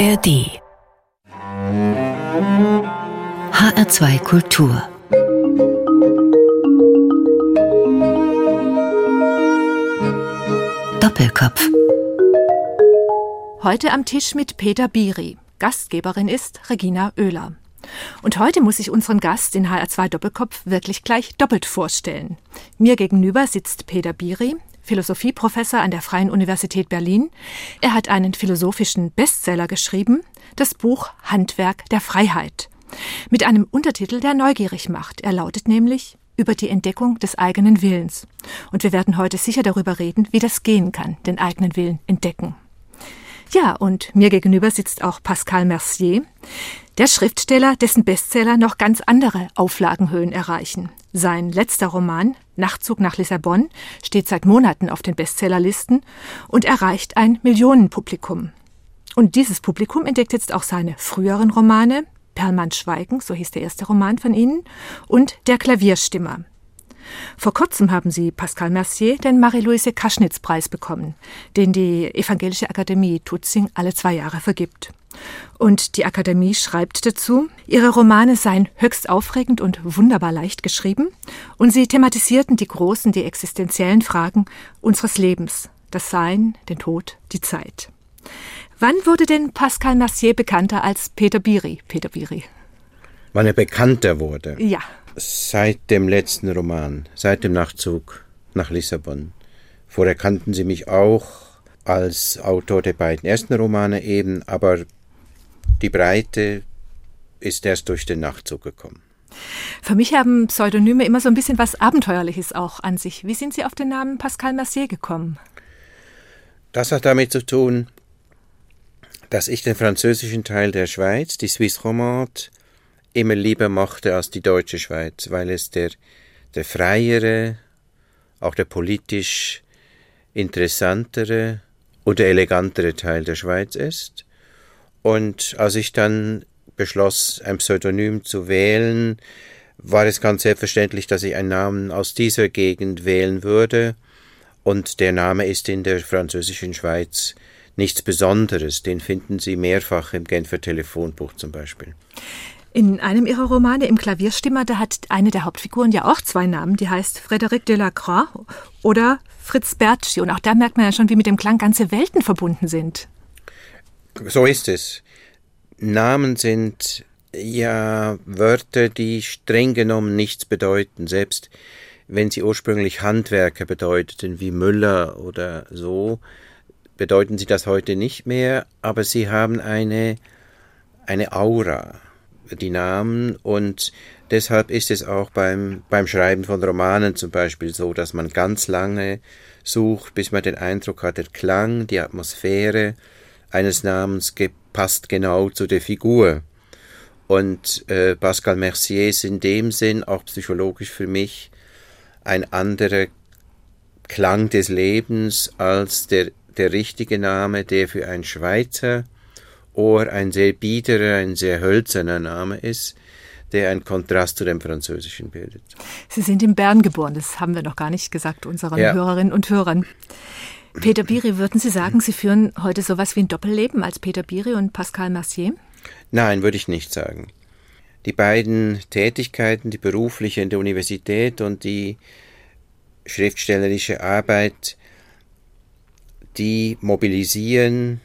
ARD HR2 Kultur Doppelkopf Heute am Tisch mit Peter Biri. Gastgeberin ist Regina Oehler. Und heute muss ich unseren Gast in HR2 Doppelkopf wirklich gleich doppelt vorstellen. Mir gegenüber sitzt Peter Biri, Philosophieprofessor an der Freien Universität Berlin. Er hat einen philosophischen Bestseller geschrieben, das Buch Handwerk der Freiheit. Mit einem Untertitel, der neugierig macht. Er lautet nämlich über die Entdeckung des eigenen Willens. Und wir werden heute sicher darüber reden, wie das gehen kann, den eigenen Willen entdecken. Ja, und mir gegenüber sitzt auch Pascal Mercier, der Schriftsteller, dessen Bestseller noch ganz andere Auflagenhöhen erreichen. Sein letzter Roman, Nachtzug nach Lissabon, steht seit Monaten auf den Bestsellerlisten und erreicht ein Millionenpublikum. Und dieses Publikum entdeckt jetzt auch seine früheren Romane, Perlmann Schweigen, so hieß der erste Roman von Ihnen, und Der Klavierstimmer. Vor kurzem haben Sie, Pascal Mercier, den Marie-Louise Kaschnitz-Preis bekommen, den die Evangelische Akademie Tutzing alle zwei Jahre vergibt. Und die Akademie schreibt dazu, ihre Romane seien höchst aufregend und wunderbar leicht geschrieben und sie thematisierten die großen, die existenziellen Fragen unseres Lebens, das Sein, den Tod, die Zeit. Wann wurde denn Pascal Mercier bekannter als Peter Biri? Peter Biri. Wann er bekannter wurde? Ja. Seit dem letzten Roman, seit dem Nachtzug nach Lissabon. Vorher kannten sie mich auch als Autor der beiden ersten Romane eben, aber die Breite ist erst durch den Nachtzug gekommen. Für mich haben Pseudonyme immer so ein bisschen was Abenteuerliches auch an sich. Wie sind Sie auf den Namen Pascal Mercier gekommen? Das hat damit zu tun, dass ich den französischen Teil der Schweiz, die Suisse Romande, immer lieber mochte als die deutsche Schweiz, weil es der, der freiere, auch der politisch interessantere und der elegantere Teil der Schweiz ist. Und als ich dann beschloss, ein Pseudonym zu wählen, war es ganz selbstverständlich, dass ich einen Namen aus dieser Gegend wählen würde. Und der Name ist in der französischen Schweiz nichts Besonderes. Den finden Sie mehrfach im Genfer Telefonbuch zum Beispiel. In einem ihrer Romane, im Klavierstimmer, da hat eine der Hauptfiguren ja auch zwei Namen. Die heißt Frédéric Delacroix oder Fritz Bertschi. Und auch da merkt man ja schon, wie mit dem Klang ganze Welten verbunden sind. So ist es. Namen sind ja Wörter, die streng genommen nichts bedeuten, selbst wenn sie ursprünglich Handwerker bedeuteten, wie Müller oder so, bedeuten sie das heute nicht mehr, aber sie haben eine, eine Aura, die Namen, und deshalb ist es auch beim, beim Schreiben von Romanen zum Beispiel so, dass man ganz lange sucht, bis man den Eindruck hat, der Klang, die Atmosphäre, eines Namens passt genau zu der Figur. Und äh, Pascal Mercier ist in dem Sinn auch psychologisch für mich ein anderer Klang des Lebens als der, der richtige Name, der für ein Schweizer Ohr ein sehr biederer, ein sehr hölzerner Name ist, der einen Kontrast zu dem Französischen bildet. Sie sind in Bern geboren, das haben wir noch gar nicht gesagt, unseren ja. Hörerinnen und Hörern. Peter Biri, würden Sie sagen, Sie führen heute sowas wie ein Doppelleben als Peter Biri und Pascal Mercier? Nein, würde ich nicht sagen. Die beiden Tätigkeiten, die berufliche in der Universität und die schriftstellerische Arbeit, die mobilisieren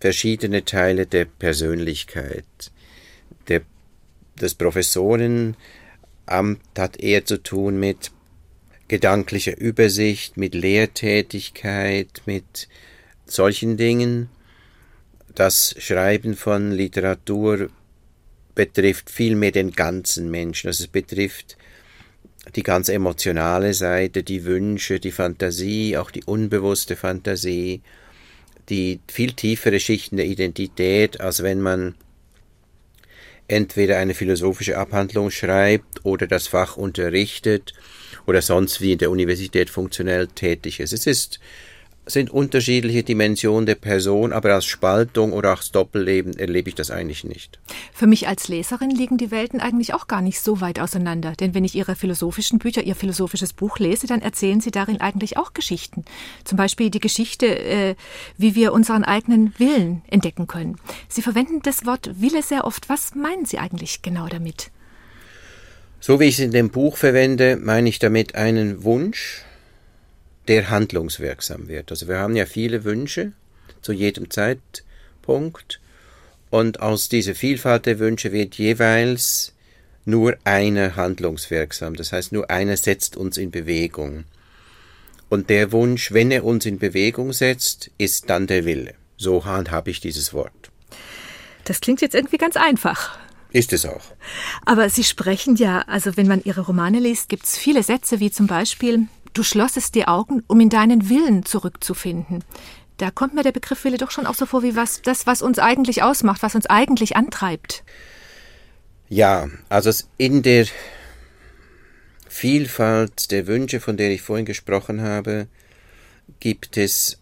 verschiedene Teile der Persönlichkeit. Der, das Professorenamt hat eher zu tun mit gedanklicher Übersicht, mit Lehrtätigkeit, mit solchen Dingen. Das Schreiben von Literatur betrifft vielmehr den ganzen Menschen. Also es betrifft die ganz emotionale Seite, die Wünsche, die Fantasie, auch die unbewusste Fantasie, die viel tiefere Schichten der Identität, als wenn man entweder eine philosophische Abhandlung schreibt oder das Fach unterrichtet oder sonst wie in der Universität funktionell tätig ist. Es ist sind unterschiedliche Dimensionen der Person, aber als Spaltung oder als Doppelleben erlebe ich das eigentlich nicht. Für mich als Leserin liegen die Welten eigentlich auch gar nicht so weit auseinander, denn wenn ich Ihre philosophischen Bücher, Ihr philosophisches Buch lese, dann erzählen Sie darin eigentlich auch Geschichten. Zum Beispiel die Geschichte, äh, wie wir unseren eigenen Willen entdecken können. Sie verwenden das Wort Wille sehr oft. Was meinen Sie eigentlich genau damit? So wie ich es in dem Buch verwende, meine ich damit einen Wunsch, der handlungswirksam wird. Also wir haben ja viele Wünsche zu jedem Zeitpunkt und aus dieser Vielfalt der Wünsche wird jeweils nur einer handlungswirksam. Das heißt, nur einer setzt uns in Bewegung. Und der Wunsch, wenn er uns in Bewegung setzt, ist dann der Wille. So habe ich dieses Wort. Das klingt jetzt irgendwie ganz einfach. Ist es auch. Aber Sie sprechen ja, also wenn man Ihre Romane liest, gibt es viele Sätze wie zum Beispiel, Du schlossest die Augen, um in deinen Willen zurückzufinden. Da kommt mir der Begriff Wille doch schon auch so vor wie was, das, was uns eigentlich ausmacht, was uns eigentlich antreibt. Ja, also in der Vielfalt der Wünsche, von der ich vorhin gesprochen habe, gibt es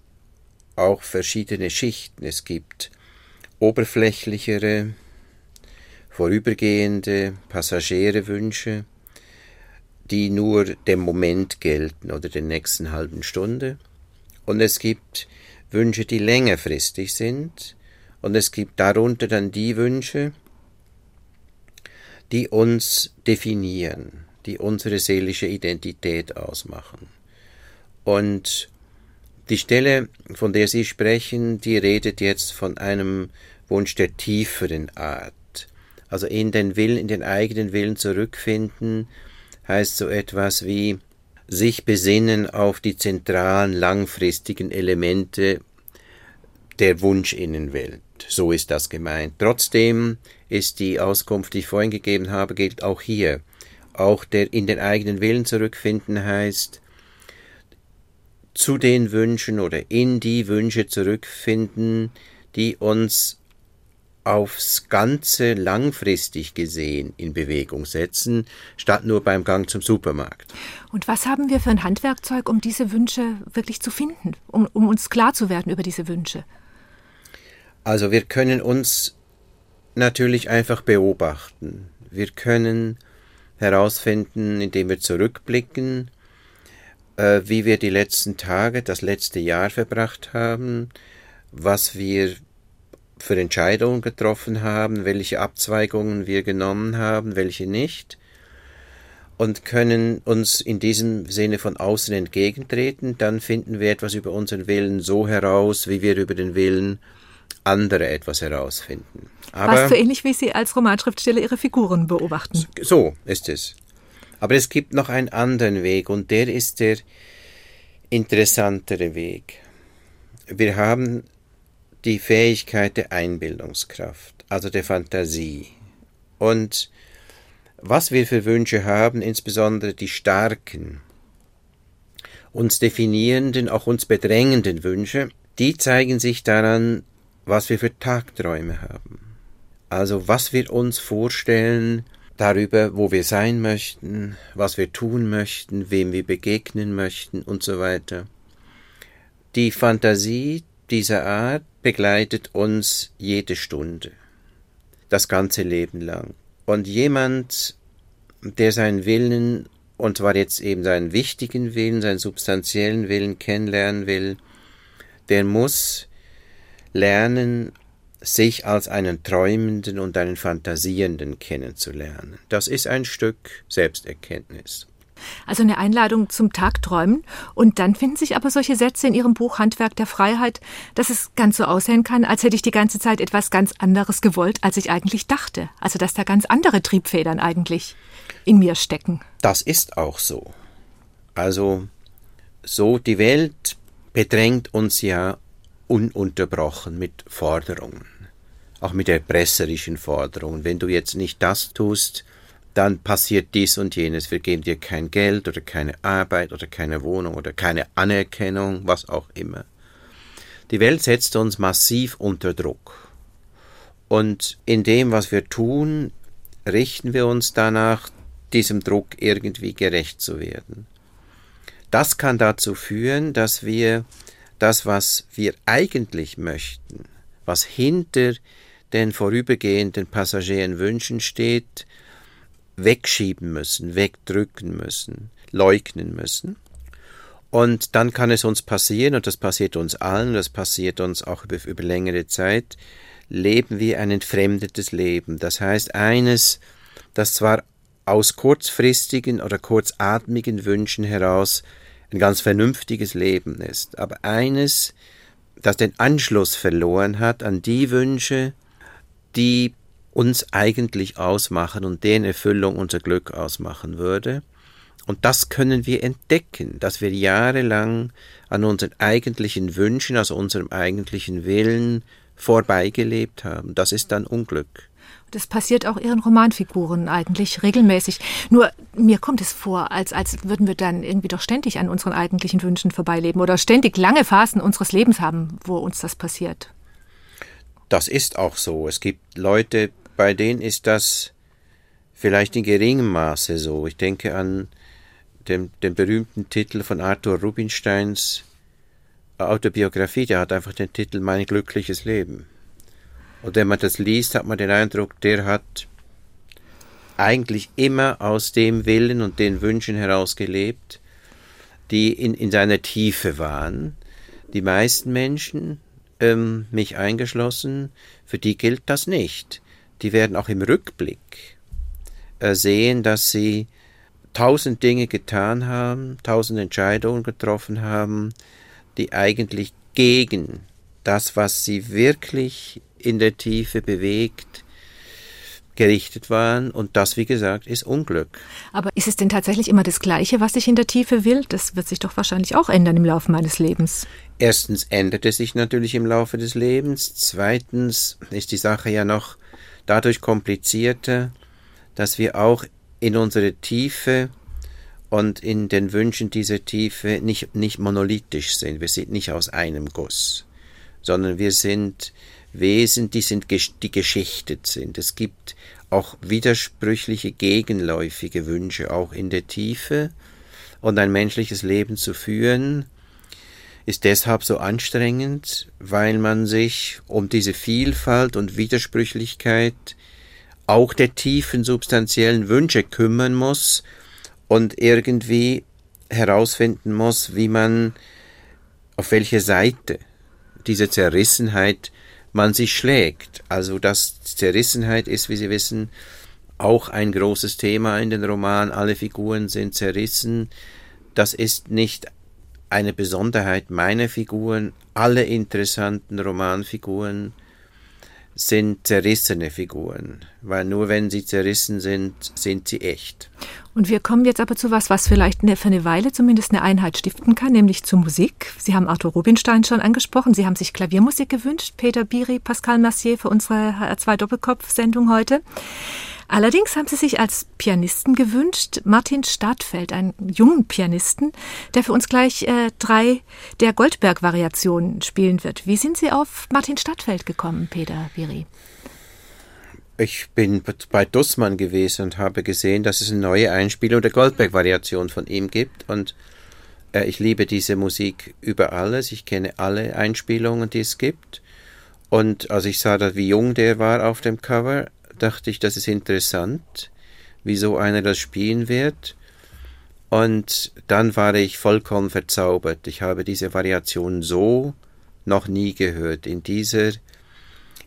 auch verschiedene Schichten. Es gibt oberflächlichere, vorübergehende, passagiere Wünsche die nur dem Moment gelten oder der nächsten halben Stunde. Und es gibt Wünsche, die längerfristig sind. Und es gibt darunter dann die Wünsche, die uns definieren, die unsere seelische Identität ausmachen. Und die Stelle, von der Sie sprechen, die redet jetzt von einem Wunsch der tieferen Art. Also in den Willen, in den eigenen Willen zurückfinden heißt so etwas wie sich besinnen auf die zentralen langfristigen Elemente der Wunschinnenwelt. So ist das gemeint. Trotzdem ist die Auskunft, die ich vorhin gegeben habe, gilt auch hier. Auch der in den eigenen Willen zurückfinden heißt, zu den Wünschen oder in die Wünsche zurückfinden, die uns aufs Ganze langfristig gesehen in Bewegung setzen, statt nur beim Gang zum Supermarkt. Und was haben wir für ein Handwerkzeug, um diese Wünsche wirklich zu finden, um, um uns klar zu werden über diese Wünsche? Also wir können uns natürlich einfach beobachten. Wir können herausfinden, indem wir zurückblicken, äh, wie wir die letzten Tage, das letzte Jahr verbracht haben, was wir für Entscheidungen getroffen haben, welche Abzweigungen wir genommen haben, welche nicht, und können uns in diesem Sinne von außen entgegentreten, dann finden wir etwas über unseren Willen so heraus, wie wir über den Willen anderer etwas herausfinden. Aber Was so ähnlich wie Sie als Romanschriftsteller Ihre Figuren beobachten. So ist es. Aber es gibt noch einen anderen Weg und der ist der interessantere Weg. Wir haben die Fähigkeit der Einbildungskraft, also der Fantasie. Und was wir für Wünsche haben, insbesondere die starken, uns definierenden, auch uns bedrängenden Wünsche, die zeigen sich daran, was wir für Tagträume haben. Also was wir uns vorstellen darüber, wo wir sein möchten, was wir tun möchten, wem wir begegnen möchten und so weiter. Die Fantasie dieser Art begleitet uns jede Stunde, das ganze Leben lang. Und jemand, der seinen Willen, und zwar jetzt eben seinen wichtigen Willen, seinen substanziellen Willen kennenlernen will, der muss lernen, sich als einen Träumenden und einen Fantasierenden kennenzulernen. Das ist ein Stück Selbsterkenntnis. Also eine Einladung zum Tagträumen. Und dann finden sich aber solche Sätze in Ihrem Buch Handwerk der Freiheit, dass es ganz so aussehen kann, als hätte ich die ganze Zeit etwas ganz anderes gewollt, als ich eigentlich dachte. Also dass da ganz andere Triebfedern eigentlich in mir stecken. Das ist auch so. Also so die Welt bedrängt uns ja ununterbrochen mit Forderungen, auch mit erpresserischen Forderungen. Wenn du jetzt nicht das tust, dann passiert dies und jenes. Wir geben dir kein Geld oder keine Arbeit oder keine Wohnung oder keine Anerkennung, was auch immer. Die Welt setzt uns massiv unter Druck. Und in dem, was wir tun, richten wir uns danach, diesem Druck irgendwie gerecht zu werden. Das kann dazu führen, dass wir das, was wir eigentlich möchten, was hinter den vorübergehenden Passagieren Wünschen steht, wegschieben müssen, wegdrücken müssen, leugnen müssen. Und dann kann es uns passieren, und das passiert uns allen, das passiert uns auch über, über längere Zeit, leben wir ein entfremdetes Leben. Das heißt, eines, das zwar aus kurzfristigen oder kurzatmigen Wünschen heraus ein ganz vernünftiges Leben ist, aber eines, das den Anschluss verloren hat an die Wünsche, die uns eigentlich ausmachen und deren Erfüllung unser Glück ausmachen würde. Und das können wir entdecken, dass wir jahrelang an unseren eigentlichen Wünschen, also unserem eigentlichen Willen vorbeigelebt haben. Das ist dann Unglück. Das passiert auch Ihren Romanfiguren eigentlich regelmäßig. Nur mir kommt es vor, als, als würden wir dann irgendwie doch ständig an unseren eigentlichen Wünschen vorbeileben oder ständig lange Phasen unseres Lebens haben, wo uns das passiert. Das ist auch so. Es gibt Leute, bei denen ist das vielleicht in geringem Maße so. Ich denke an den, den berühmten Titel von Arthur Rubinsteins Autobiografie, der hat einfach den Titel Mein glückliches Leben. Und wenn man das liest, hat man den Eindruck, der hat eigentlich immer aus dem Willen und den Wünschen heraus gelebt, die in, in seiner Tiefe waren. Die meisten Menschen, ähm, mich eingeschlossen, für die gilt das nicht. Die werden auch im Rückblick äh, sehen, dass sie tausend Dinge getan haben, tausend Entscheidungen getroffen haben, die eigentlich gegen das, was sie wirklich in der Tiefe bewegt, gerichtet waren. Und das, wie gesagt, ist Unglück. Aber ist es denn tatsächlich immer das Gleiche, was ich in der Tiefe will? Das wird sich doch wahrscheinlich auch ändern im Laufe meines Lebens. Erstens ändert es sich natürlich im Laufe des Lebens. Zweitens ist die Sache ja noch dadurch komplizierter, dass wir auch in unserer Tiefe und in den Wünschen dieser Tiefe nicht, nicht monolithisch sind. Wir sind nicht aus einem Guss, sondern wir sind Wesen, die, sind, die geschichtet sind. Es gibt auch widersprüchliche, gegenläufige Wünsche, auch in der Tiefe. Und ein menschliches Leben zu führen, ist deshalb so anstrengend, weil man sich um diese Vielfalt und Widersprüchlichkeit auch der tiefen substanziellen Wünsche kümmern muss und irgendwie herausfinden muss, wie man auf welche Seite diese Zerrissenheit man sich schlägt. Also dass Zerrissenheit ist, wie Sie wissen, auch ein großes Thema in den Roman. Alle Figuren sind zerrissen. Das ist nicht eine Besonderheit meiner Figuren. Alle interessanten Romanfiguren sind zerrissene Figuren, weil nur wenn sie zerrissen sind, sind sie echt. Und wir kommen jetzt aber zu was, was vielleicht für eine Weile zumindest eine Einheit stiften kann, nämlich zur Musik. Sie haben Arthur Rubinstein schon angesprochen. Sie haben sich Klaviermusik gewünscht, Peter Biri, Pascal Massier für unsere HR2 Doppelkopf-Sendung heute. Allerdings haben sie sich als Pianisten gewünscht Martin Stadtfeld, einen jungen Pianisten, der für uns gleich äh, drei der Goldberg-Variationen spielen wird. Wie sind Sie auf Martin Stadtfeld gekommen, Peter Viri? Ich bin bei Dussmann gewesen und habe gesehen, dass es eine neue Einspielung der Goldberg-Variation von ihm gibt und äh, ich liebe diese Musik über alles. Ich kenne alle Einspielungen, die es gibt. Und als ich sah, wie jung der war auf dem Cover, dachte ich, das ist interessant, wieso einer das spielen wird. Und dann war ich vollkommen verzaubert. Ich habe diese Variation so noch nie gehört. In dieser,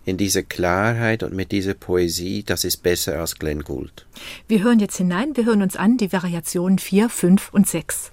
in dieser Klarheit und mit dieser Poesie, das ist besser als Glenn Gould. Wir hören jetzt hinein, wir hören uns an die Variationen 4, 5 und 6.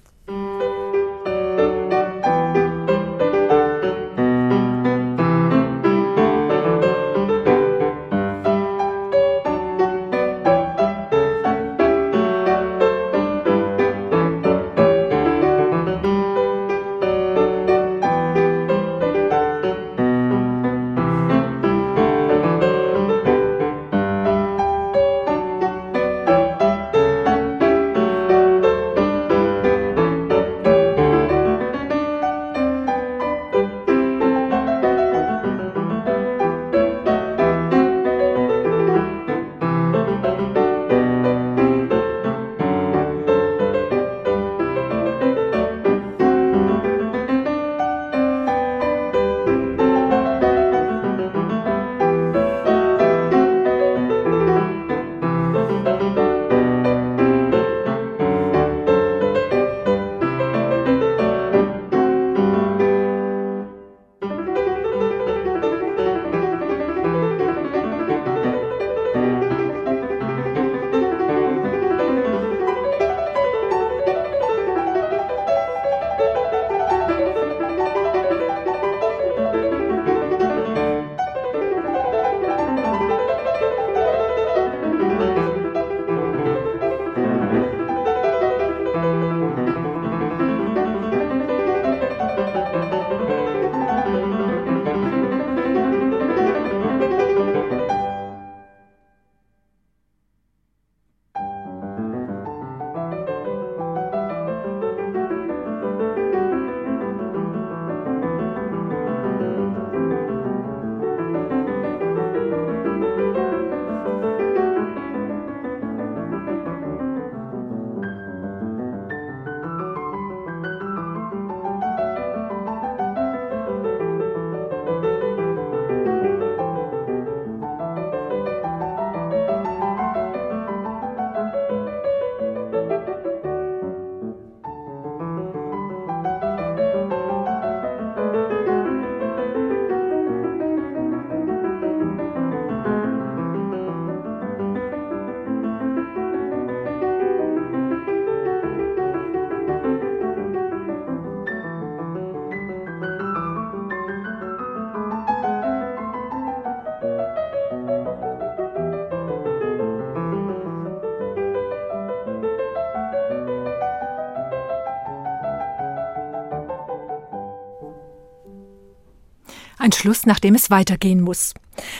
Ein Schluss, nach dem es weitergehen muss.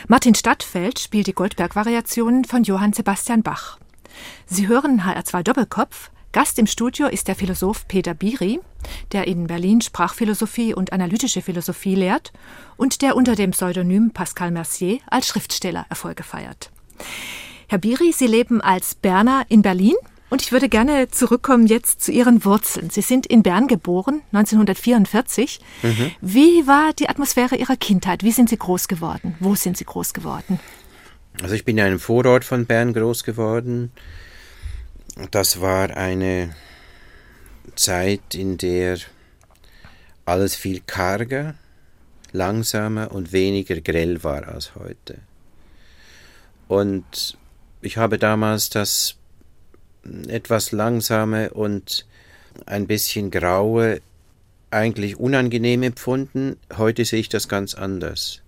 Martin Stadtfeld spielt die Goldberg-Variationen von Johann Sebastian Bach. Sie hören HR2 Doppelkopf. Gast im Studio ist der Philosoph Peter Biri, der in Berlin Sprachphilosophie und analytische Philosophie lehrt und der unter dem Pseudonym Pascal Mercier als Schriftsteller Erfolge feiert. Herr Biri, Sie leben als Berner in Berlin und ich würde gerne zurückkommen jetzt zu Ihren Wurzeln. Sie sind in Bern geboren, 1944. Mhm. Wie war die Atmosphäre Ihrer Kindheit? Wie sind Sie groß geworden? Wo sind Sie groß geworden? Also ich bin in einem Vorort von Bern groß geworden. Das war eine Zeit, in der alles viel karger, langsamer und weniger grell war als heute. Und ich habe damals das etwas langsame und ein bisschen graue eigentlich unangenehm empfunden. Heute sehe ich das ganz anders.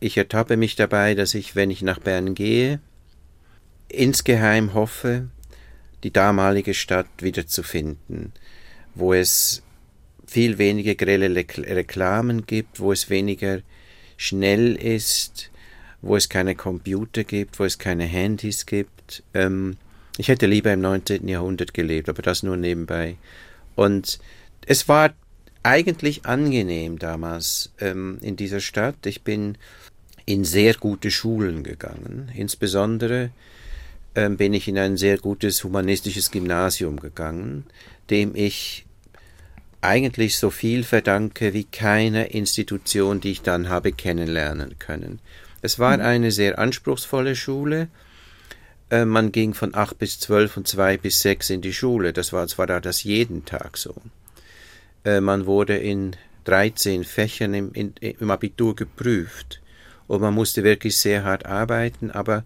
Ich ertappe mich dabei, dass ich, wenn ich nach Bern gehe, insgeheim hoffe, die damalige Stadt wiederzufinden, wo es viel weniger grelle Reklamen gibt, wo es weniger schnell ist, wo es keine Computer gibt, wo es keine Handys gibt. Ähm, ich hätte lieber im 19. Jahrhundert gelebt, aber das nur nebenbei. Und es war eigentlich angenehm damals ähm, in dieser Stadt. Ich bin in sehr gute Schulen gegangen. Insbesondere ähm, bin ich in ein sehr gutes humanistisches Gymnasium gegangen, dem ich eigentlich so viel verdanke wie keine Institution, die ich dann habe kennenlernen können. Es war mhm. eine sehr anspruchsvolle Schule, äh, man ging von acht bis zwölf und zwei bis sechs in die Schule. Das war zwar da das jeden Tag so. Äh, man wurde in 13 Fächern im, in, im Abitur geprüft und man musste wirklich sehr hart arbeiten, aber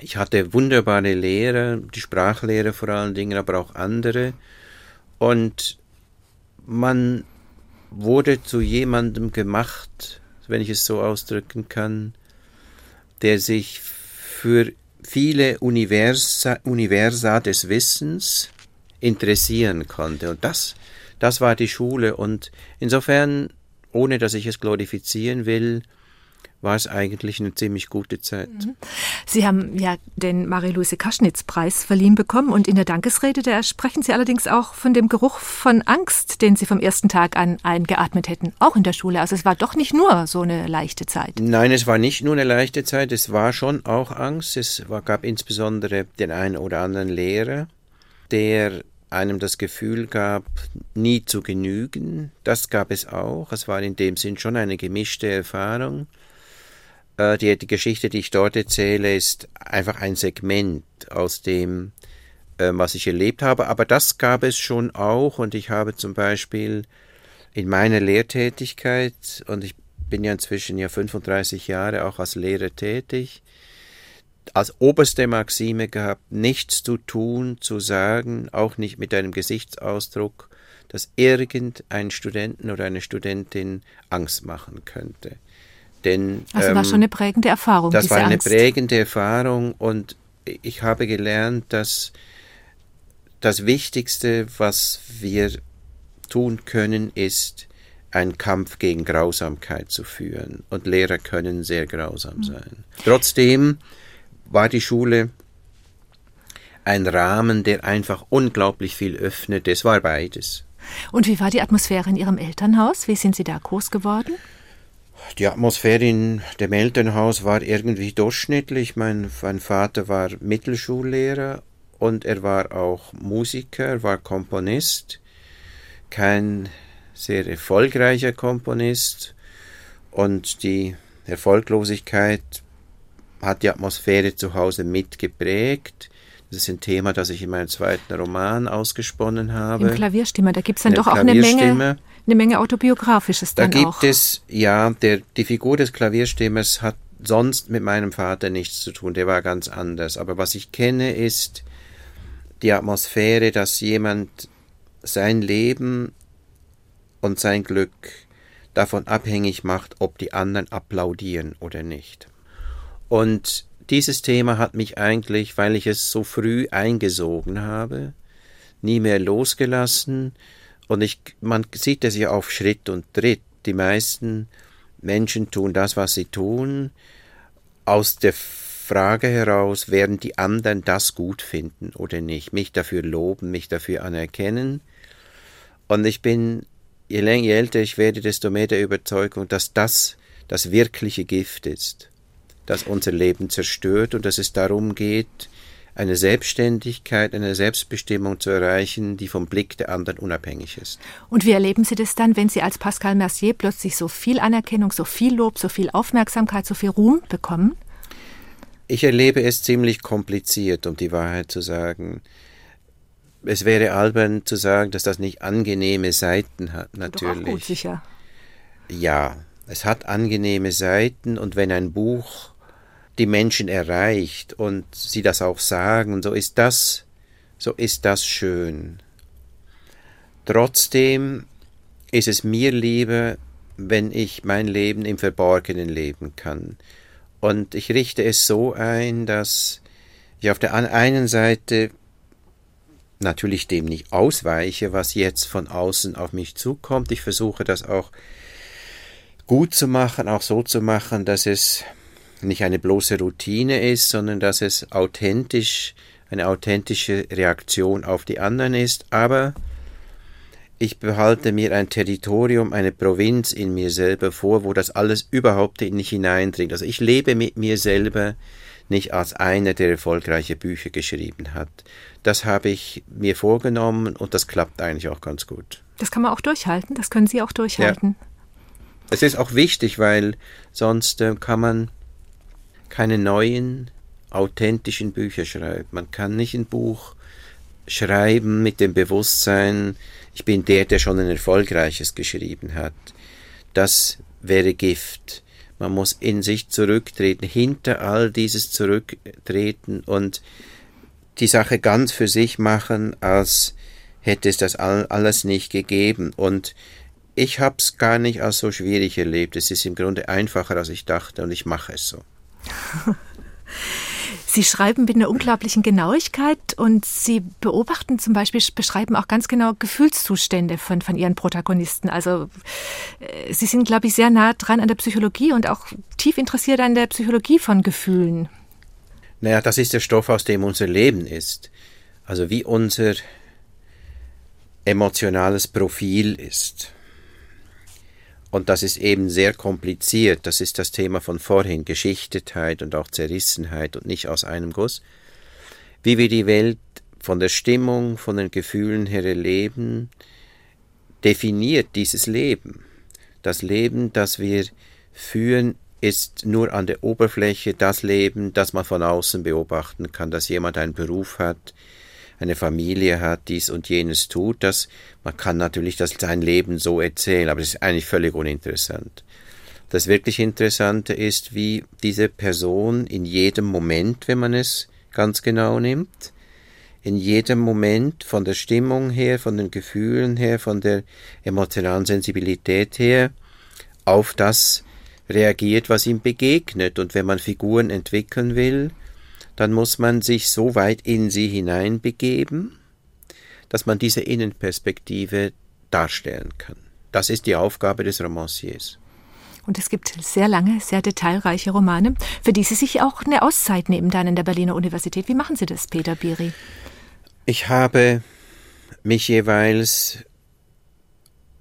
ich hatte wunderbare Lehrer, die Sprachlehrer vor allen Dingen, aber auch andere. Und man wurde zu jemandem gemacht, wenn ich es so ausdrücken kann, der sich für viele Universa, Universa des Wissens interessieren konnte. Und das, das war die Schule. Und insofern, ohne dass ich es glorifizieren will, war es eigentlich eine ziemlich gute Zeit. Mhm. Sie haben ja den Marie-Louise Kaschnitz-Preis verliehen bekommen und in der Dankesrede, da sprechen Sie allerdings auch von dem Geruch von Angst, den Sie vom ersten Tag an eingeatmet hätten, auch in der Schule. Also es war doch nicht nur so eine leichte Zeit. Nein, es war nicht nur eine leichte Zeit, es war schon auch Angst. Es gab insbesondere den einen oder anderen Lehrer, der einem das Gefühl gab, nie zu genügen. Das gab es auch. Es war in dem Sinn schon eine gemischte Erfahrung. Äh, die, die Geschichte, die ich dort erzähle, ist einfach ein Segment aus dem, äh, was ich erlebt habe. Aber das gab es schon auch und ich habe zum Beispiel in meiner Lehrtätigkeit, und ich bin ja inzwischen ja 35 Jahre auch als Lehrer tätig, als oberste Maxime gehabt, nichts zu tun, zu sagen, auch nicht mit einem Gesichtsausdruck, dass irgendein Studenten oder eine Studentin Angst machen könnte. Denn, also war ähm, schon eine prägende Erfahrung. Das war eine Angst. prägende Erfahrung und ich habe gelernt, dass das Wichtigste, was wir tun können, ist, einen Kampf gegen Grausamkeit zu führen. Und Lehrer können sehr grausam mhm. sein. Trotzdem war die Schule ein Rahmen, der einfach unglaublich viel öffnet. Es war beides. Und wie war die Atmosphäre in Ihrem Elternhaus? Wie sind Sie da groß geworden? Die Atmosphäre in dem Elternhaus war irgendwie durchschnittlich. Mein, mein Vater war Mittelschullehrer und er war auch Musiker, er war Komponist, kein sehr erfolgreicher Komponist und die Erfolglosigkeit hat die Atmosphäre zu Hause mitgeprägt. Das ist ein Thema, das ich in meinem zweiten Roman ausgesponnen habe. Im Klavierstimme, da gibt es dann doch auch eine Menge eine Menge Autobiografisches dann auch. Da gibt es, ja, der, die Figur des Klavierstimmers hat sonst mit meinem Vater nichts zu tun, der war ganz anders. Aber was ich kenne, ist die Atmosphäre, dass jemand sein Leben und sein Glück davon abhängig macht, ob die anderen applaudieren oder nicht. Und dieses Thema hat mich eigentlich, weil ich es so früh eingesogen habe, nie mehr losgelassen und ich, man sieht es ja auf Schritt und Tritt. Die meisten Menschen tun das, was sie tun, aus der Frage heraus, werden die anderen das gut finden oder nicht, mich dafür loben, mich dafür anerkennen. Und ich bin, je länger, je älter ich werde, desto mehr der Überzeugung, dass das das wirkliche Gift ist, das unser Leben zerstört und dass es darum geht, eine Selbstständigkeit, eine Selbstbestimmung zu erreichen, die vom Blick der anderen unabhängig ist. Und wie erleben Sie das dann, wenn Sie als Pascal Mercier plötzlich so viel Anerkennung, so viel Lob, so viel Aufmerksamkeit, so viel Ruhm bekommen? Ich erlebe es ziemlich kompliziert, um die Wahrheit zu sagen. Es wäre albern zu sagen, dass das nicht angenehme Seiten hat, natürlich. Doch auch gut, sicher. Ja, es hat angenehme Seiten und wenn ein Buch die Menschen erreicht und sie das auch sagen, so ist das, so ist das schön. Trotzdem ist es mir lieber, wenn ich mein Leben im Verborgenen leben kann. Und ich richte es so ein, dass ich auf der einen Seite natürlich dem nicht ausweiche, was jetzt von außen auf mich zukommt. Ich versuche das auch gut zu machen, auch so zu machen, dass es nicht eine bloße Routine ist, sondern dass es authentisch, eine authentische Reaktion auf die anderen ist, aber ich behalte mir ein Territorium, eine Provinz in mir selber vor, wo das alles überhaupt nicht hineindringt. Also ich lebe mit mir selber nicht als einer, der erfolgreiche Bücher geschrieben hat. Das habe ich mir vorgenommen und das klappt eigentlich auch ganz gut. Das kann man auch durchhalten, das können Sie auch durchhalten. Ja. Es ist auch wichtig, weil sonst äh, kann man keine neuen, authentischen Bücher schreiben. Man kann nicht ein Buch schreiben mit dem Bewusstsein, ich bin der, der schon ein erfolgreiches geschrieben hat. Das wäre Gift. Man muss in sich zurücktreten, hinter all dieses zurücktreten und die Sache ganz für sich machen, als hätte es das alles nicht gegeben. Und ich habe es gar nicht als so schwierig erlebt. Es ist im Grunde einfacher, als ich dachte, und ich mache es so. Sie schreiben mit einer unglaublichen Genauigkeit und Sie beobachten zum Beispiel, beschreiben auch ganz genau Gefühlszustände von, von Ihren Protagonisten. Also äh, Sie sind, glaube ich, sehr nah dran an der Psychologie und auch tief interessiert an der Psychologie von Gefühlen. Naja, das ist der Stoff, aus dem unser Leben ist. Also wie unser emotionales Profil ist. Und das ist eben sehr kompliziert. Das ist das Thema von vorhin, Geschichtetheit und auch Zerrissenheit und nicht aus einem Guss. Wie wir die Welt von der Stimmung, von den Gefühlen her erleben, definiert dieses Leben. Das Leben, das wir führen, ist nur an der Oberfläche das Leben, das man von außen beobachten kann, dass jemand einen Beruf hat, eine Familie hat, dies und jenes tut, das, man kann natürlich das sein Leben so erzählen, aber es ist eigentlich völlig uninteressant. Das wirklich Interessante ist, wie diese Person in jedem Moment, wenn man es ganz genau nimmt, in jedem Moment von der Stimmung her, von den Gefühlen her, von der emotionalen Sensibilität her, auf das reagiert, was ihm begegnet. Und wenn man Figuren entwickeln will, dann muss man sich so weit in sie hineinbegeben, dass man diese Innenperspektive darstellen kann. Das ist die Aufgabe des Romanciers. Und es gibt sehr lange, sehr detailreiche Romane, für die Sie sich auch eine Auszeit nehmen dann in der Berliner Universität. Wie machen Sie das, Peter Biri? Ich habe mich jeweils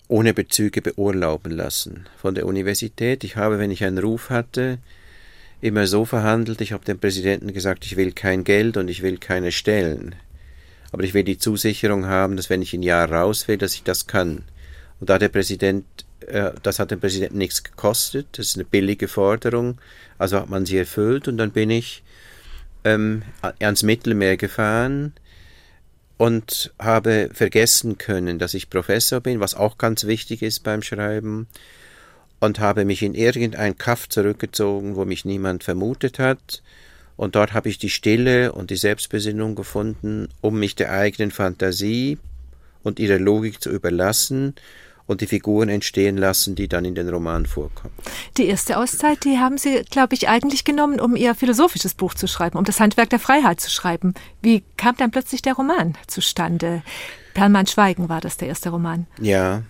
ohne Bezüge beurlauben lassen von der Universität. Ich habe, wenn ich einen Ruf hatte, immer so verhandelt, ich habe dem Präsidenten gesagt, ich will kein Geld und ich will keine Stellen. Aber ich will die Zusicherung haben, dass wenn ich ein Jahr raus will, dass ich das kann. Und da der Präsident, äh, das hat dem Präsidenten nichts gekostet, das ist eine billige Forderung, also hat man sie erfüllt und dann bin ich ähm, ans Mittelmeer gefahren und habe vergessen können, dass ich Professor bin, was auch ganz wichtig ist beim Schreiben und habe mich in irgendein Kaff zurückgezogen, wo mich niemand vermutet hat, und dort habe ich die Stille und die Selbstbesinnung gefunden, um mich der eigenen Fantasie und ihrer Logik zu überlassen und die Figuren entstehen lassen, die dann in den Roman vorkommen. Die erste Auszeit, die haben Sie, glaube ich, eigentlich genommen, um Ihr philosophisches Buch zu schreiben, um das Handwerk der Freiheit zu schreiben. Wie kam dann plötzlich der Roman zustande? Perlmann Schweigen war das der erste Roman. Ja,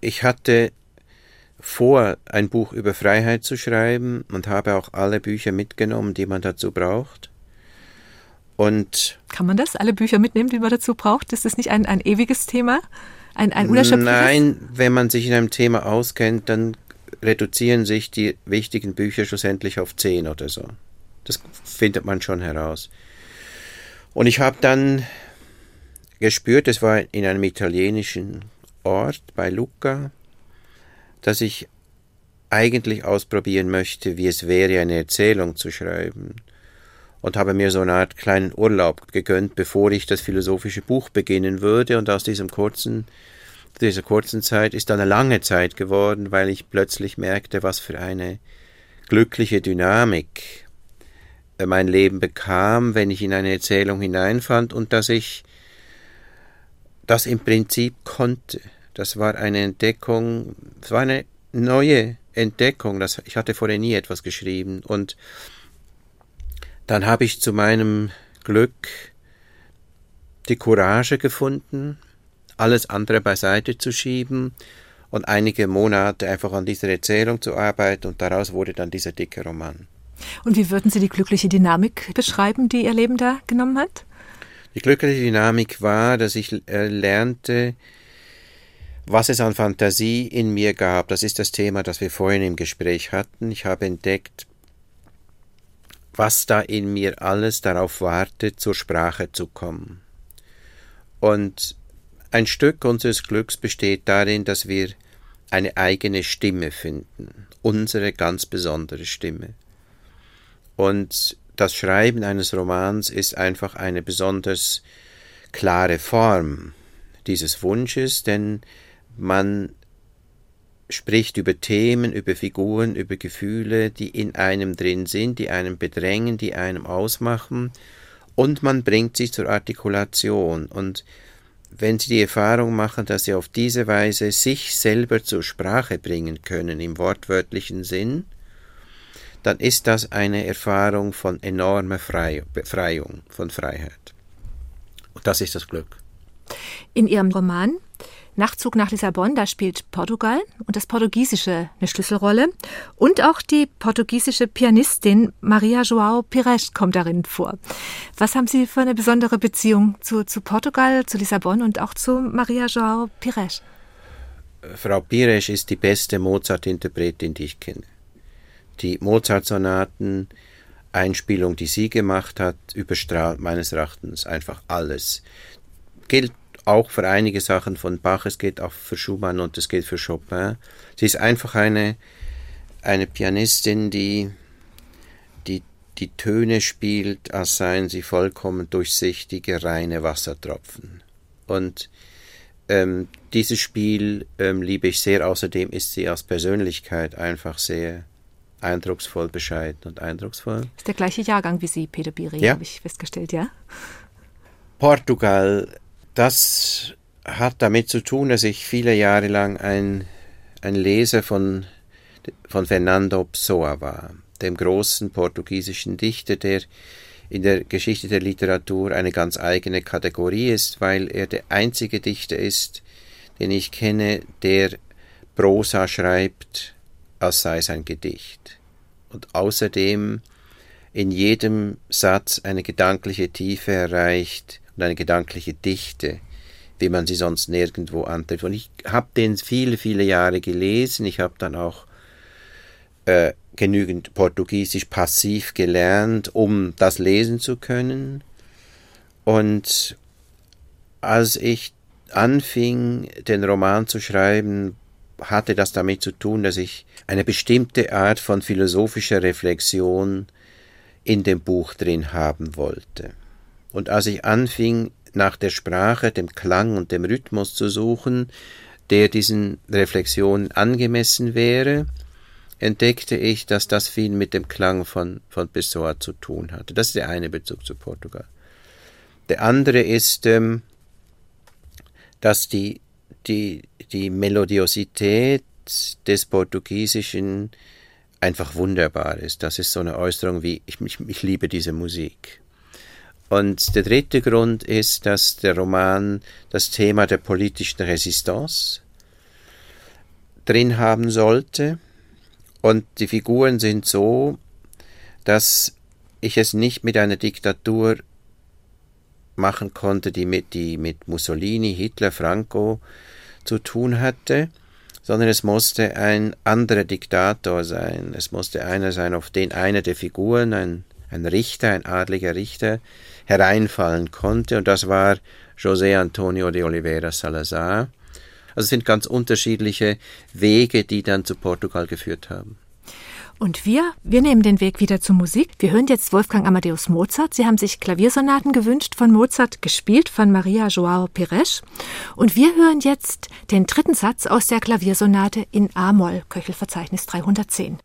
ich hatte vor, ein Buch über Freiheit zu schreiben und habe auch alle Bücher mitgenommen, die man dazu braucht. Und Kann man das, alle Bücher mitnehmen, die man dazu braucht? Ist das nicht ein, ein ewiges Thema? Ein, ein Nein, wenn man sich in einem Thema auskennt, dann reduzieren sich die wichtigen Bücher schlussendlich auf zehn oder so. Das findet man schon heraus. Und ich habe dann gespürt, es war in einem italienischen Ort bei Lucca, dass ich eigentlich ausprobieren möchte, wie es wäre, eine Erzählung zu schreiben. Und habe mir so eine Art kleinen Urlaub gegönnt, bevor ich das philosophische Buch beginnen würde. Und aus diesem kurzen, dieser kurzen Zeit ist dann eine lange Zeit geworden, weil ich plötzlich merkte, was für eine glückliche Dynamik mein Leben bekam, wenn ich in eine Erzählung hineinfand und dass ich das im Prinzip konnte. Das war eine Entdeckung, es war eine neue Entdeckung. Das, ich hatte vorher nie etwas geschrieben. Und dann habe ich zu meinem Glück die Courage gefunden, alles andere beiseite zu schieben und einige Monate einfach an dieser Erzählung zu arbeiten und daraus wurde dann dieser dicke Roman. Und wie würden Sie die glückliche Dynamik beschreiben, die Ihr Leben da genommen hat? Die glückliche Dynamik war, dass ich äh, lernte, was es an Fantasie in mir gab. Das ist das Thema, das wir vorhin im Gespräch hatten. Ich habe entdeckt, was da in mir alles darauf wartet, zur Sprache zu kommen. Und ein Stück unseres Glücks besteht darin, dass wir eine eigene Stimme finden, unsere ganz besondere Stimme. Und das Schreiben eines Romans ist einfach eine besonders klare Form dieses Wunsches, denn man spricht über Themen, über Figuren, über Gefühle, die in einem drin sind, die einem bedrängen, die einem ausmachen, und man bringt sie zur Artikulation. Und wenn Sie die Erfahrung machen, dass Sie auf diese Weise sich selber zur Sprache bringen können, im wortwörtlichen Sinn, dann ist das eine Erfahrung von enormer Befreiung, von Freiheit. Und das ist das Glück. In Ihrem Roman Nachtzug nach Lissabon, da spielt Portugal und das Portugiesische eine Schlüsselrolle. Und auch die portugiesische Pianistin Maria João Pires kommt darin vor. Was haben Sie für eine besondere Beziehung zu, zu Portugal, zu Lissabon und auch zu Maria João Pires? Frau Pires ist die beste Mozart-Interpretin, die ich kenne die Mozart-Sonaten, Einspielung, die sie gemacht hat, überstrahlt meines Erachtens einfach alles. Gilt auch für einige Sachen von Bach, es gilt auch für Schumann und es gilt für Chopin. Sie ist einfach eine, eine Pianistin, die, die die Töne spielt, als seien sie vollkommen durchsichtige, reine Wassertropfen. Und ähm, dieses Spiel ähm, liebe ich sehr. Außerdem ist sie als Persönlichkeit einfach sehr eindrucksvoll, bescheiden und eindrucksvoll. Ist der gleiche Jahrgang wie Sie, Peter Biri, ja. habe ich festgestellt, ja? Portugal, das hat damit zu tun, dass ich viele Jahre lang ein, ein Leser von, von Fernando Pessoa war, dem großen portugiesischen Dichter, der in der Geschichte der Literatur eine ganz eigene Kategorie ist, weil er der einzige Dichter ist, den ich kenne, der Prosa schreibt, als sei es ein Gedicht. Und außerdem in jedem Satz eine gedankliche Tiefe erreicht und eine gedankliche Dichte, wie man sie sonst nirgendwo antrifft. Und ich habe den viele, viele Jahre gelesen. Ich habe dann auch äh, genügend Portugiesisch passiv gelernt, um das lesen zu können. Und als ich anfing, den Roman zu schreiben, hatte das damit zu tun, dass ich eine bestimmte Art von philosophischer Reflexion in dem Buch drin haben wollte. Und als ich anfing, nach der Sprache, dem Klang und dem Rhythmus zu suchen, der diesen Reflexionen angemessen wäre, entdeckte ich, dass das viel mit dem Klang von, von Pessoa zu tun hatte. Das ist der eine Bezug zu Portugal. Der andere ist, ähm, dass die die, die Melodiosität des Portugiesischen einfach wunderbar ist. Das ist so eine Äußerung wie, ich, ich, ich liebe diese Musik. Und der dritte Grund ist, dass der Roman das Thema der politischen Resistance, drin haben sollte. Und die Figuren sind so, dass ich es nicht mit einer Diktatur machen konnte, die mit, die mit Mussolini, Hitler, Franco zu tun hatte, sondern es musste ein anderer Diktator sein. Es musste einer sein, auf den einer der Figuren, ein, ein Richter, ein adliger Richter, hereinfallen konnte. Und das war José Antonio de Oliveira Salazar. Also es sind ganz unterschiedliche Wege, die dann zu Portugal geführt haben. Und wir, wir nehmen den Weg wieder zur Musik. Wir hören jetzt Wolfgang Amadeus Mozart. Sie haben sich Klaviersonaten gewünscht von Mozart, gespielt von Maria Joao Pires. Und wir hören jetzt den dritten Satz aus der Klaviersonate in A-Moll, Köchelverzeichnis 310.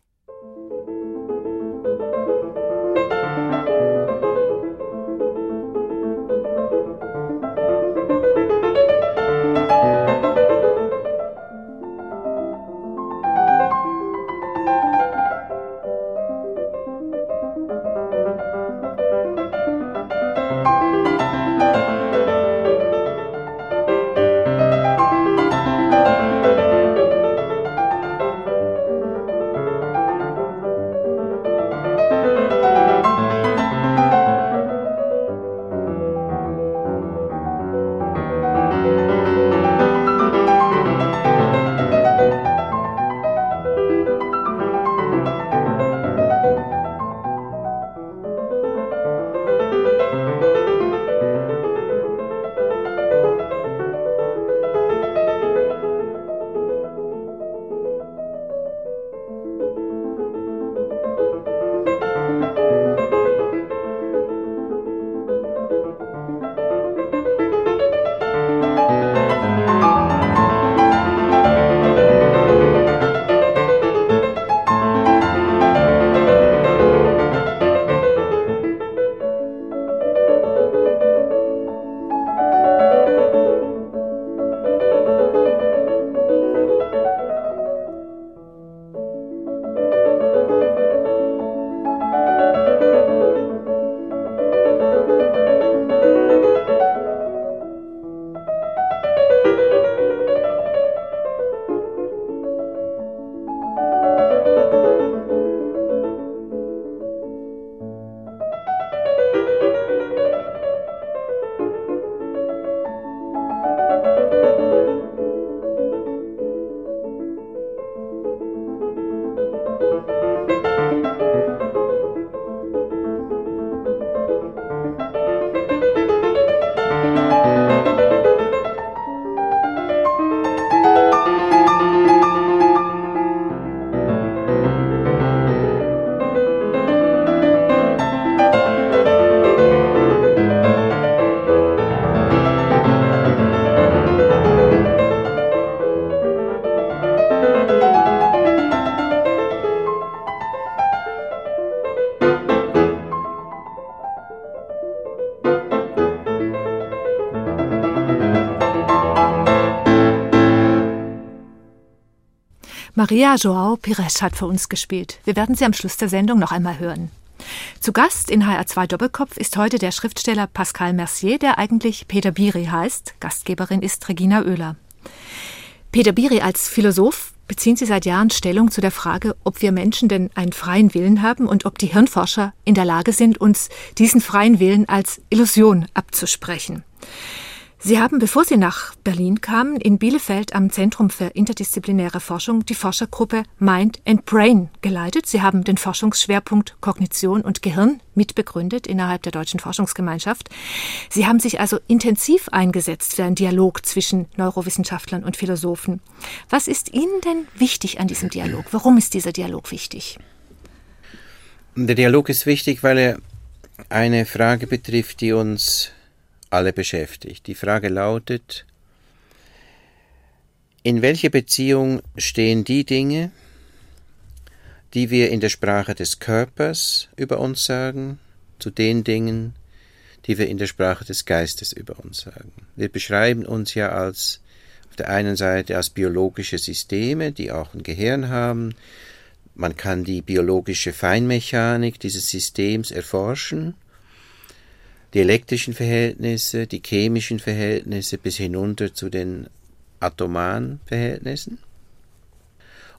Maria Joao Pires hat für uns gespielt. Wir werden sie am Schluss der Sendung noch einmal hören. Zu Gast in HR2 Doppelkopf ist heute der Schriftsteller Pascal Mercier, der eigentlich Peter Biri heißt. Gastgeberin ist Regina Oehler. Peter Biri als Philosoph beziehen Sie seit Jahren Stellung zu der Frage, ob wir Menschen denn einen freien Willen haben und ob die Hirnforscher in der Lage sind, uns diesen freien Willen als Illusion abzusprechen. Sie haben, bevor Sie nach Berlin kamen, in Bielefeld am Zentrum für interdisziplinäre Forschung die Forschergruppe Mind and Brain geleitet. Sie haben den Forschungsschwerpunkt Kognition und Gehirn mitbegründet innerhalb der deutschen Forschungsgemeinschaft. Sie haben sich also intensiv eingesetzt für einen Dialog zwischen Neurowissenschaftlern und Philosophen. Was ist Ihnen denn wichtig an diesem Dialog? Warum ist dieser Dialog wichtig? Der Dialog ist wichtig, weil er eine Frage betrifft, die uns alle beschäftigt. Die Frage lautet, in welcher Beziehung stehen die Dinge, die wir in der Sprache des Körpers über uns sagen, zu den Dingen, die wir in der Sprache des Geistes über uns sagen. Wir beschreiben uns ja als auf der einen Seite als biologische Systeme, die auch ein Gehirn haben. Man kann die biologische Feinmechanik dieses Systems erforschen die elektrischen Verhältnisse, die chemischen Verhältnisse bis hinunter zu den atomaren Verhältnissen.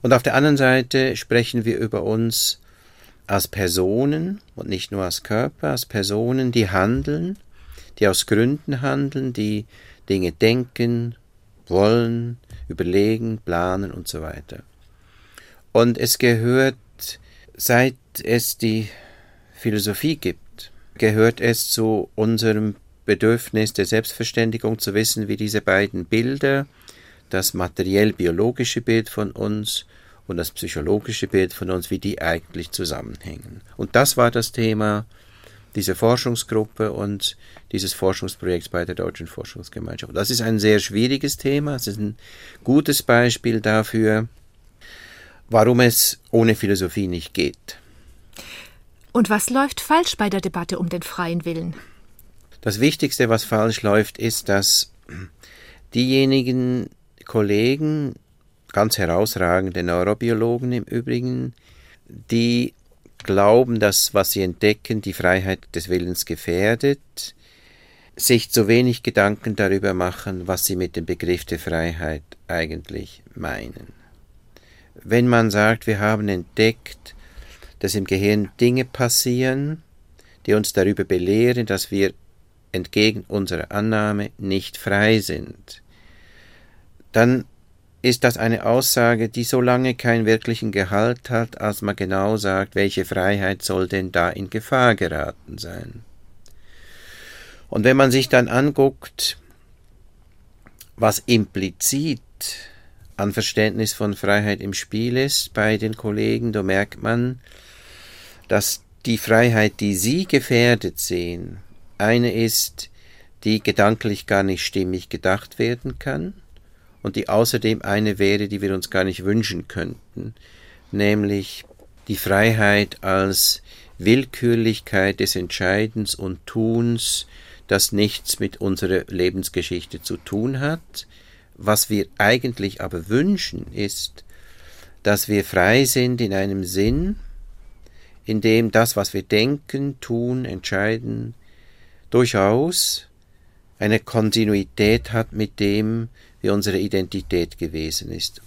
Und auf der anderen Seite sprechen wir über uns als Personen und nicht nur als Körper, als Personen, die handeln, die aus Gründen handeln, die Dinge denken, wollen, überlegen, planen und so weiter. Und es gehört, seit es die Philosophie gibt, gehört es zu unserem Bedürfnis der Selbstverständigung zu wissen, wie diese beiden Bilder, das materiell-biologische Bild von uns und das psychologische Bild von uns, wie die eigentlich zusammenhängen. Und das war das Thema dieser Forschungsgruppe und dieses Forschungsprojekts bei der Deutschen Forschungsgemeinschaft. Das ist ein sehr schwieriges Thema. Es ist ein gutes Beispiel dafür, warum es ohne Philosophie nicht geht. Und was läuft falsch bei der Debatte um den freien Willen? Das Wichtigste, was falsch läuft, ist, dass diejenigen Kollegen, ganz herausragende Neurobiologen im Übrigen, die glauben, dass was sie entdecken die Freiheit des Willens gefährdet, sich zu wenig Gedanken darüber machen, was sie mit dem Begriff der Freiheit eigentlich meinen. Wenn man sagt, wir haben entdeckt, dass im Gehirn Dinge passieren, die uns darüber belehren, dass wir entgegen unserer Annahme nicht frei sind, dann ist das eine Aussage, die so lange keinen wirklichen Gehalt hat, als man genau sagt, welche Freiheit soll denn da in Gefahr geraten sein. Und wenn man sich dann anguckt, was implizit an Verständnis von Freiheit im Spiel ist bei den Kollegen, da merkt man, dass die Freiheit, die sie gefährdet sehen, eine ist, die gedanklich gar nicht stimmig gedacht werden kann, und die außerdem eine wäre, die wir uns gar nicht wünschen könnten, nämlich die Freiheit als Willkürlichkeit des Entscheidens und Tuns, das nichts mit unserer Lebensgeschichte zu tun hat. Was wir eigentlich aber wünschen, ist, dass wir frei sind in einem Sinn, in dem das, was wir denken, tun, entscheiden, durchaus eine Kontinuität hat mit dem, wie unsere Identität gewesen ist.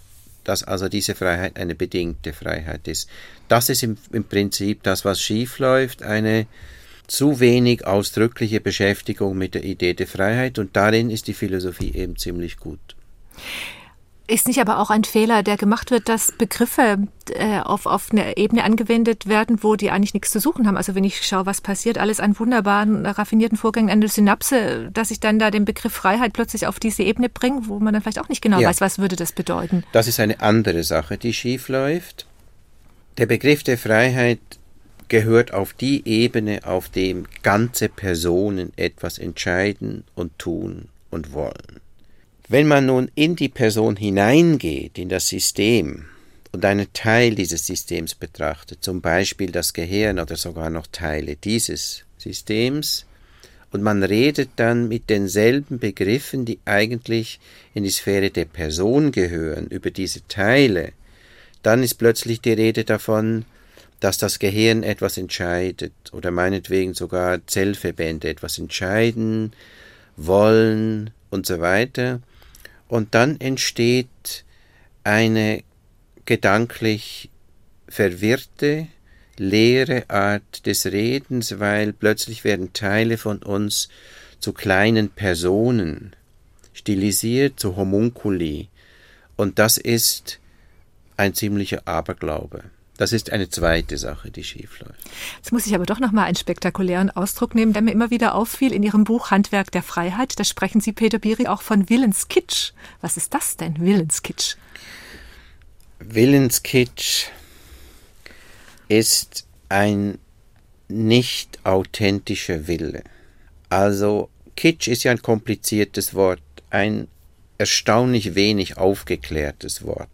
Dass also diese Freiheit eine bedingte Freiheit ist. Das ist im, im Prinzip das, was schiefläuft, eine zu wenig ausdrückliche Beschäftigung mit der Idee der Freiheit und darin ist die Philosophie eben ziemlich gut. Ist nicht aber auch ein Fehler, der gemacht wird, dass Begriffe äh, auf, auf eine Ebene angewendet werden, wo die eigentlich nichts zu suchen haben? Also wenn ich schaue, was passiert, alles an wunderbaren, raffinierten Vorgängen an der Synapse, dass ich dann da den Begriff Freiheit plötzlich auf diese Ebene bringe, wo man dann vielleicht auch nicht genau ja. weiß, was würde das bedeuten. Das ist eine andere Sache, die schief läuft. Der Begriff der Freiheit gehört auf die Ebene, auf dem ganze Personen etwas entscheiden und tun und wollen. Wenn man nun in die Person hineingeht, in das System, und einen Teil dieses Systems betrachtet, zum Beispiel das Gehirn oder sogar noch Teile dieses Systems, und man redet dann mit denselben Begriffen, die eigentlich in die Sphäre der Person gehören, über diese Teile, dann ist plötzlich die Rede davon, dass das Gehirn etwas entscheidet oder meinetwegen sogar Zellverbände etwas entscheiden, wollen und so weiter. Und dann entsteht eine gedanklich verwirrte, leere Art des Redens, weil plötzlich werden Teile von uns zu kleinen Personen, stilisiert zu Homunculi. Und das ist ein ziemlicher Aberglaube. Das ist eine zweite Sache, die schiefläuft. Jetzt muss ich aber doch noch mal einen spektakulären Ausdruck nehmen, der mir immer wieder auffiel in Ihrem Buch Handwerk der Freiheit. Da sprechen Sie, Peter Biri, auch von Willenskitsch. Was ist das denn, Willenskitsch? Willenskitsch ist ein nicht authentischer Wille. Also Kitsch ist ja ein kompliziertes Wort, ein erstaunlich wenig aufgeklärtes Wort.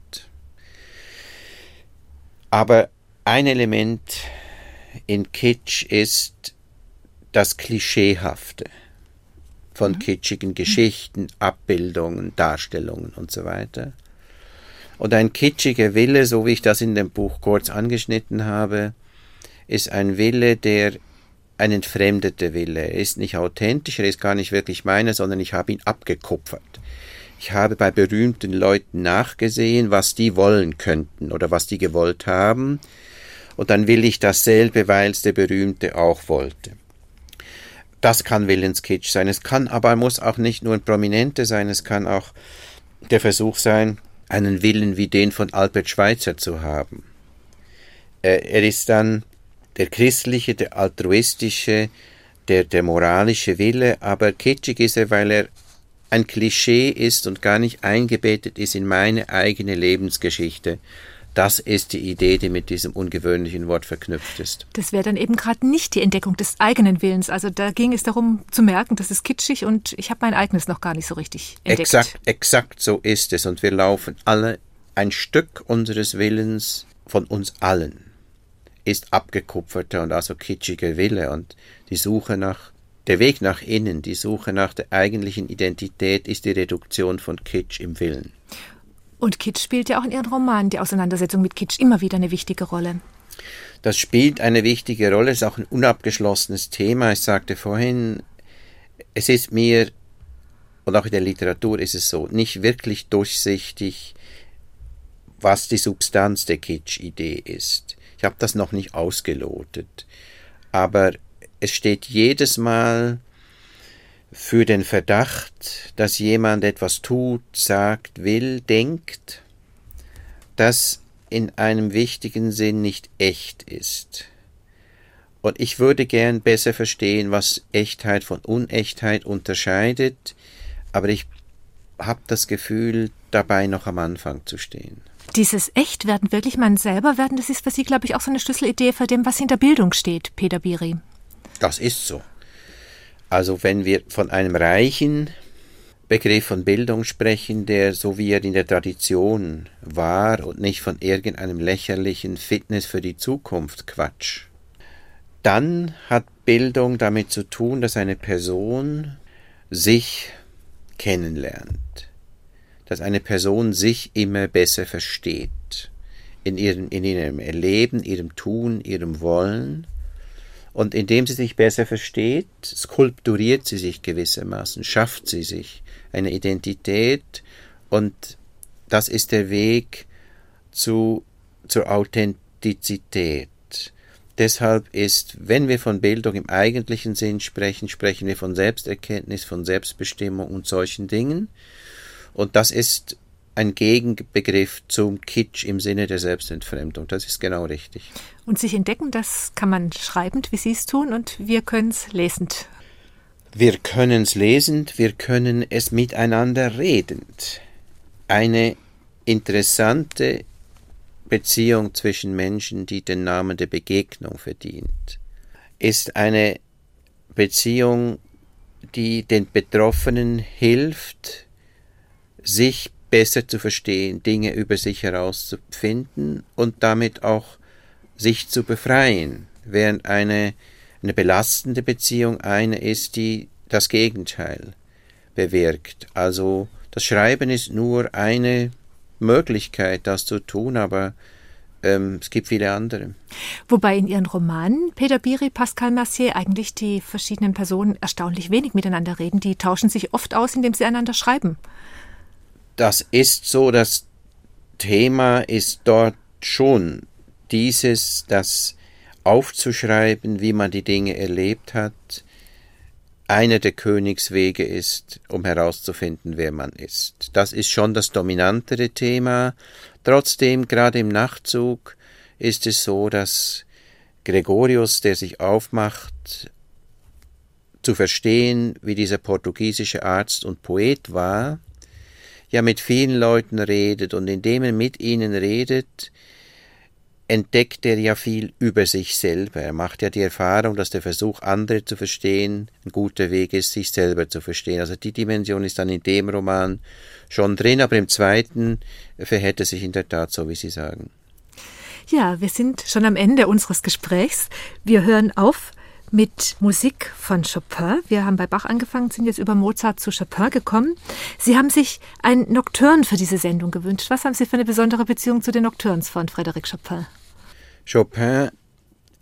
Aber ein Element in Kitsch ist das Klischeehafte von mhm. kitschigen Geschichten, Abbildungen, Darstellungen und so weiter. Und ein kitschiger Wille, so wie ich das in dem Buch kurz angeschnitten habe, ist ein Wille, der ein entfremdeter Wille. Er ist nicht authentisch, er ist gar nicht wirklich meiner, sondern ich habe ihn abgekupfert. Ich habe bei berühmten Leuten nachgesehen, was die wollen könnten oder was die gewollt haben, und dann will ich dasselbe, weil es der Berühmte auch wollte. Das kann Willenskitsch sein. Es kann aber muss auch nicht nur ein Prominente sein, es kann auch der Versuch sein, einen Willen wie den von Albert Schweitzer zu haben. Er ist dann der christliche, der altruistische, der, der moralische Wille, aber kitschig ist er, weil er ein Klischee ist und gar nicht eingebettet ist in meine eigene Lebensgeschichte. Das ist die Idee, die mit diesem ungewöhnlichen Wort verknüpft ist. Das wäre dann eben gerade nicht die Entdeckung des eigenen Willens. Also da ging es darum zu merken, das ist kitschig und ich habe mein eigenes noch gar nicht so richtig entdeckt. Exakt, exakt so ist es. Und wir laufen alle ein Stück unseres Willens von uns allen ist abgekupferter und also kitschiger Wille und die Suche nach der Weg nach innen, die Suche nach der eigentlichen Identität ist die Reduktion von Kitsch im Willen. Und Kitsch spielt ja auch in Ihren Romanen die Auseinandersetzung mit Kitsch immer wieder eine wichtige Rolle. Das spielt eine wichtige Rolle, ist auch ein unabgeschlossenes Thema. Ich sagte vorhin, es ist mir, und auch in der Literatur ist es so, nicht wirklich durchsichtig, was die Substanz der Kitsch-Idee ist. Ich habe das noch nicht ausgelotet. Aber es steht jedes Mal für den Verdacht, dass jemand etwas tut, sagt, will, denkt, das in einem wichtigen Sinn nicht echt ist. Und ich würde gern besser verstehen, was Echtheit von Unechtheit unterscheidet, aber ich habe das Gefühl, dabei noch am Anfang zu stehen. Dieses Echtwerden, wirklich man selber werden, das ist für Sie, glaube ich, auch so eine Schlüsselidee für dem, was hinter Bildung steht, Peter Biri. Das ist so. Also wenn wir von einem reichen Begriff von Bildung sprechen, der so wie er in der Tradition war und nicht von irgendeinem lächerlichen Fitness für die Zukunft Quatsch, dann hat Bildung damit zu tun, dass eine Person sich kennenlernt dass eine Person sich immer besser versteht. In ihrem, in ihrem Erleben, ihrem Tun, ihrem Wollen. Und indem sie sich besser versteht, skulpturiert sie sich gewissermaßen, schafft sie sich eine Identität und das ist der Weg zu, zur Authentizität. Deshalb ist, wenn wir von Bildung im eigentlichen Sinn sprechen, sprechen wir von Selbsterkenntnis, von Selbstbestimmung und solchen Dingen. Und das ist ein Gegenbegriff zum Kitsch im Sinne der Selbstentfremdung. Das ist genau richtig. Und sich entdecken, das kann man schreibend, wie Sie es tun, und wir können es lesend. Wir können es lesend, wir können es miteinander redend. Eine interessante Beziehung zwischen Menschen, die den Namen der Begegnung verdient, ist eine Beziehung, die den Betroffenen hilft, sich besser zu verstehen, Dinge über sich herauszufinden und damit auch sich zu befreien, während eine, eine belastende Beziehung eine ist, die das Gegenteil bewirkt. Also das Schreiben ist nur eine Möglichkeit, das zu tun, aber ähm, es gibt viele andere. Wobei in Ihren Romanen Peter Biri, Pascal Mercier eigentlich die verschiedenen Personen erstaunlich wenig miteinander reden. Die tauschen sich oft aus, indem sie einander schreiben das ist so, das Thema ist dort schon dieses, das aufzuschreiben, wie man die Dinge erlebt hat, einer der Königswege ist, um herauszufinden, wer man ist. Das ist schon das dominantere Thema. Trotzdem, gerade im Nachtzug, ist es so, dass Gregorius, der sich aufmacht, zu verstehen, wie dieser portugiesische Arzt und Poet war, ja mit vielen Leuten redet und indem er mit ihnen redet, entdeckt er ja viel über sich selber. Er macht ja die Erfahrung, dass der Versuch, andere zu verstehen, ein guter Weg ist, sich selber zu verstehen. Also die Dimension ist dann in dem Roman schon drin, aber im zweiten verhält es sich in der Tat so, wie Sie sagen. Ja, wir sind schon am Ende unseres Gesprächs. Wir hören auf mit Musik von Chopin. Wir haben bei Bach angefangen, sind jetzt über Mozart zu Chopin gekommen. Sie haben sich ein Nocturne für diese Sendung gewünscht. Was haben Sie für eine besondere Beziehung zu den Nocturnes von Frédéric Chopin? Chopin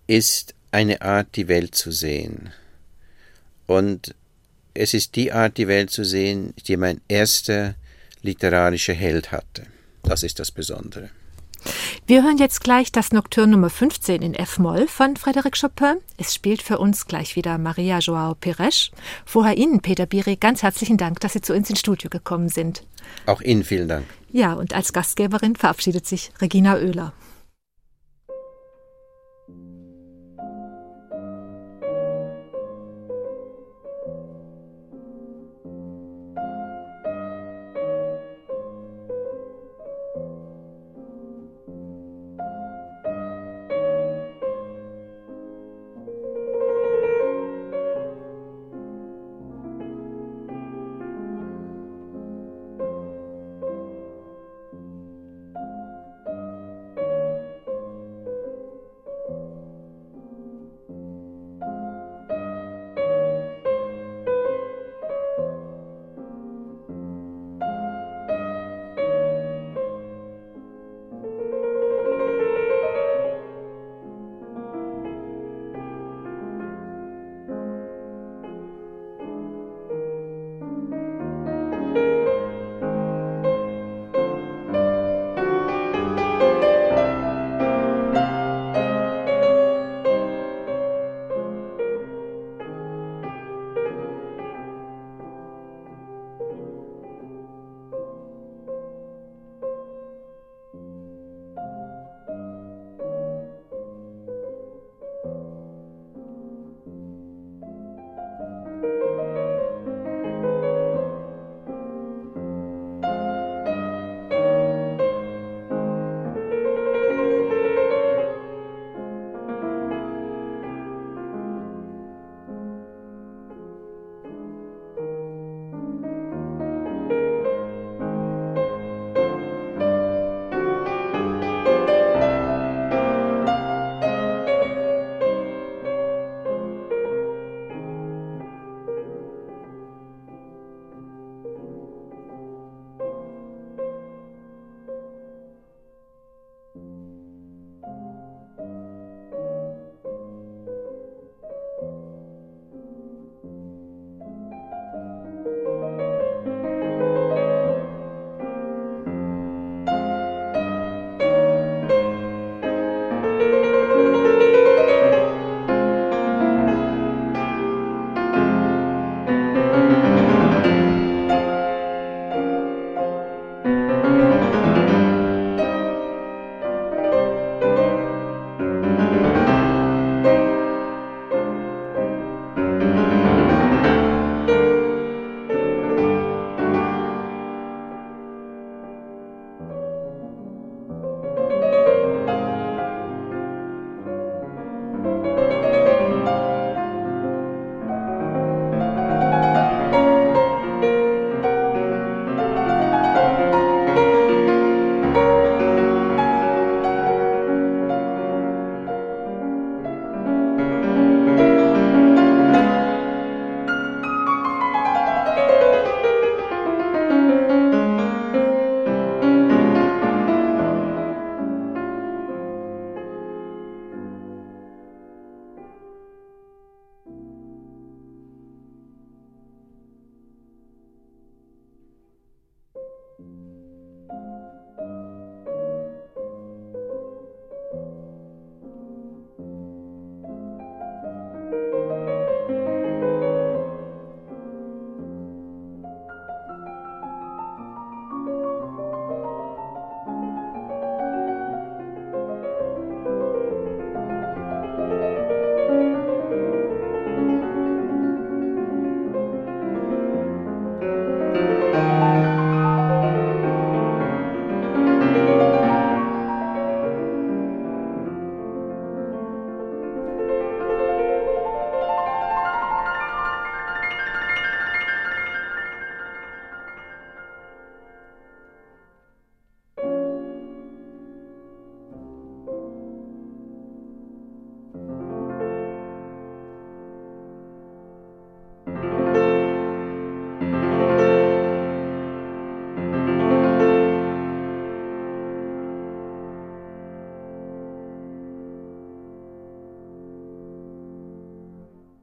ist eine Art, die Welt zu sehen. Und es ist die Art, die Welt zu sehen, die mein erster literarische Held hatte. Das ist das Besondere. Wir hören jetzt gleich das Nocturne Nummer 15 in F-Moll von Frédéric Chopin. Es spielt für uns gleich wieder Maria Joao Pires. Vorher Ihnen, Peter Biri, ganz herzlichen Dank, dass Sie zu uns ins Studio gekommen sind. Auch Ihnen vielen Dank. Ja, und als Gastgeberin verabschiedet sich Regina Oehler.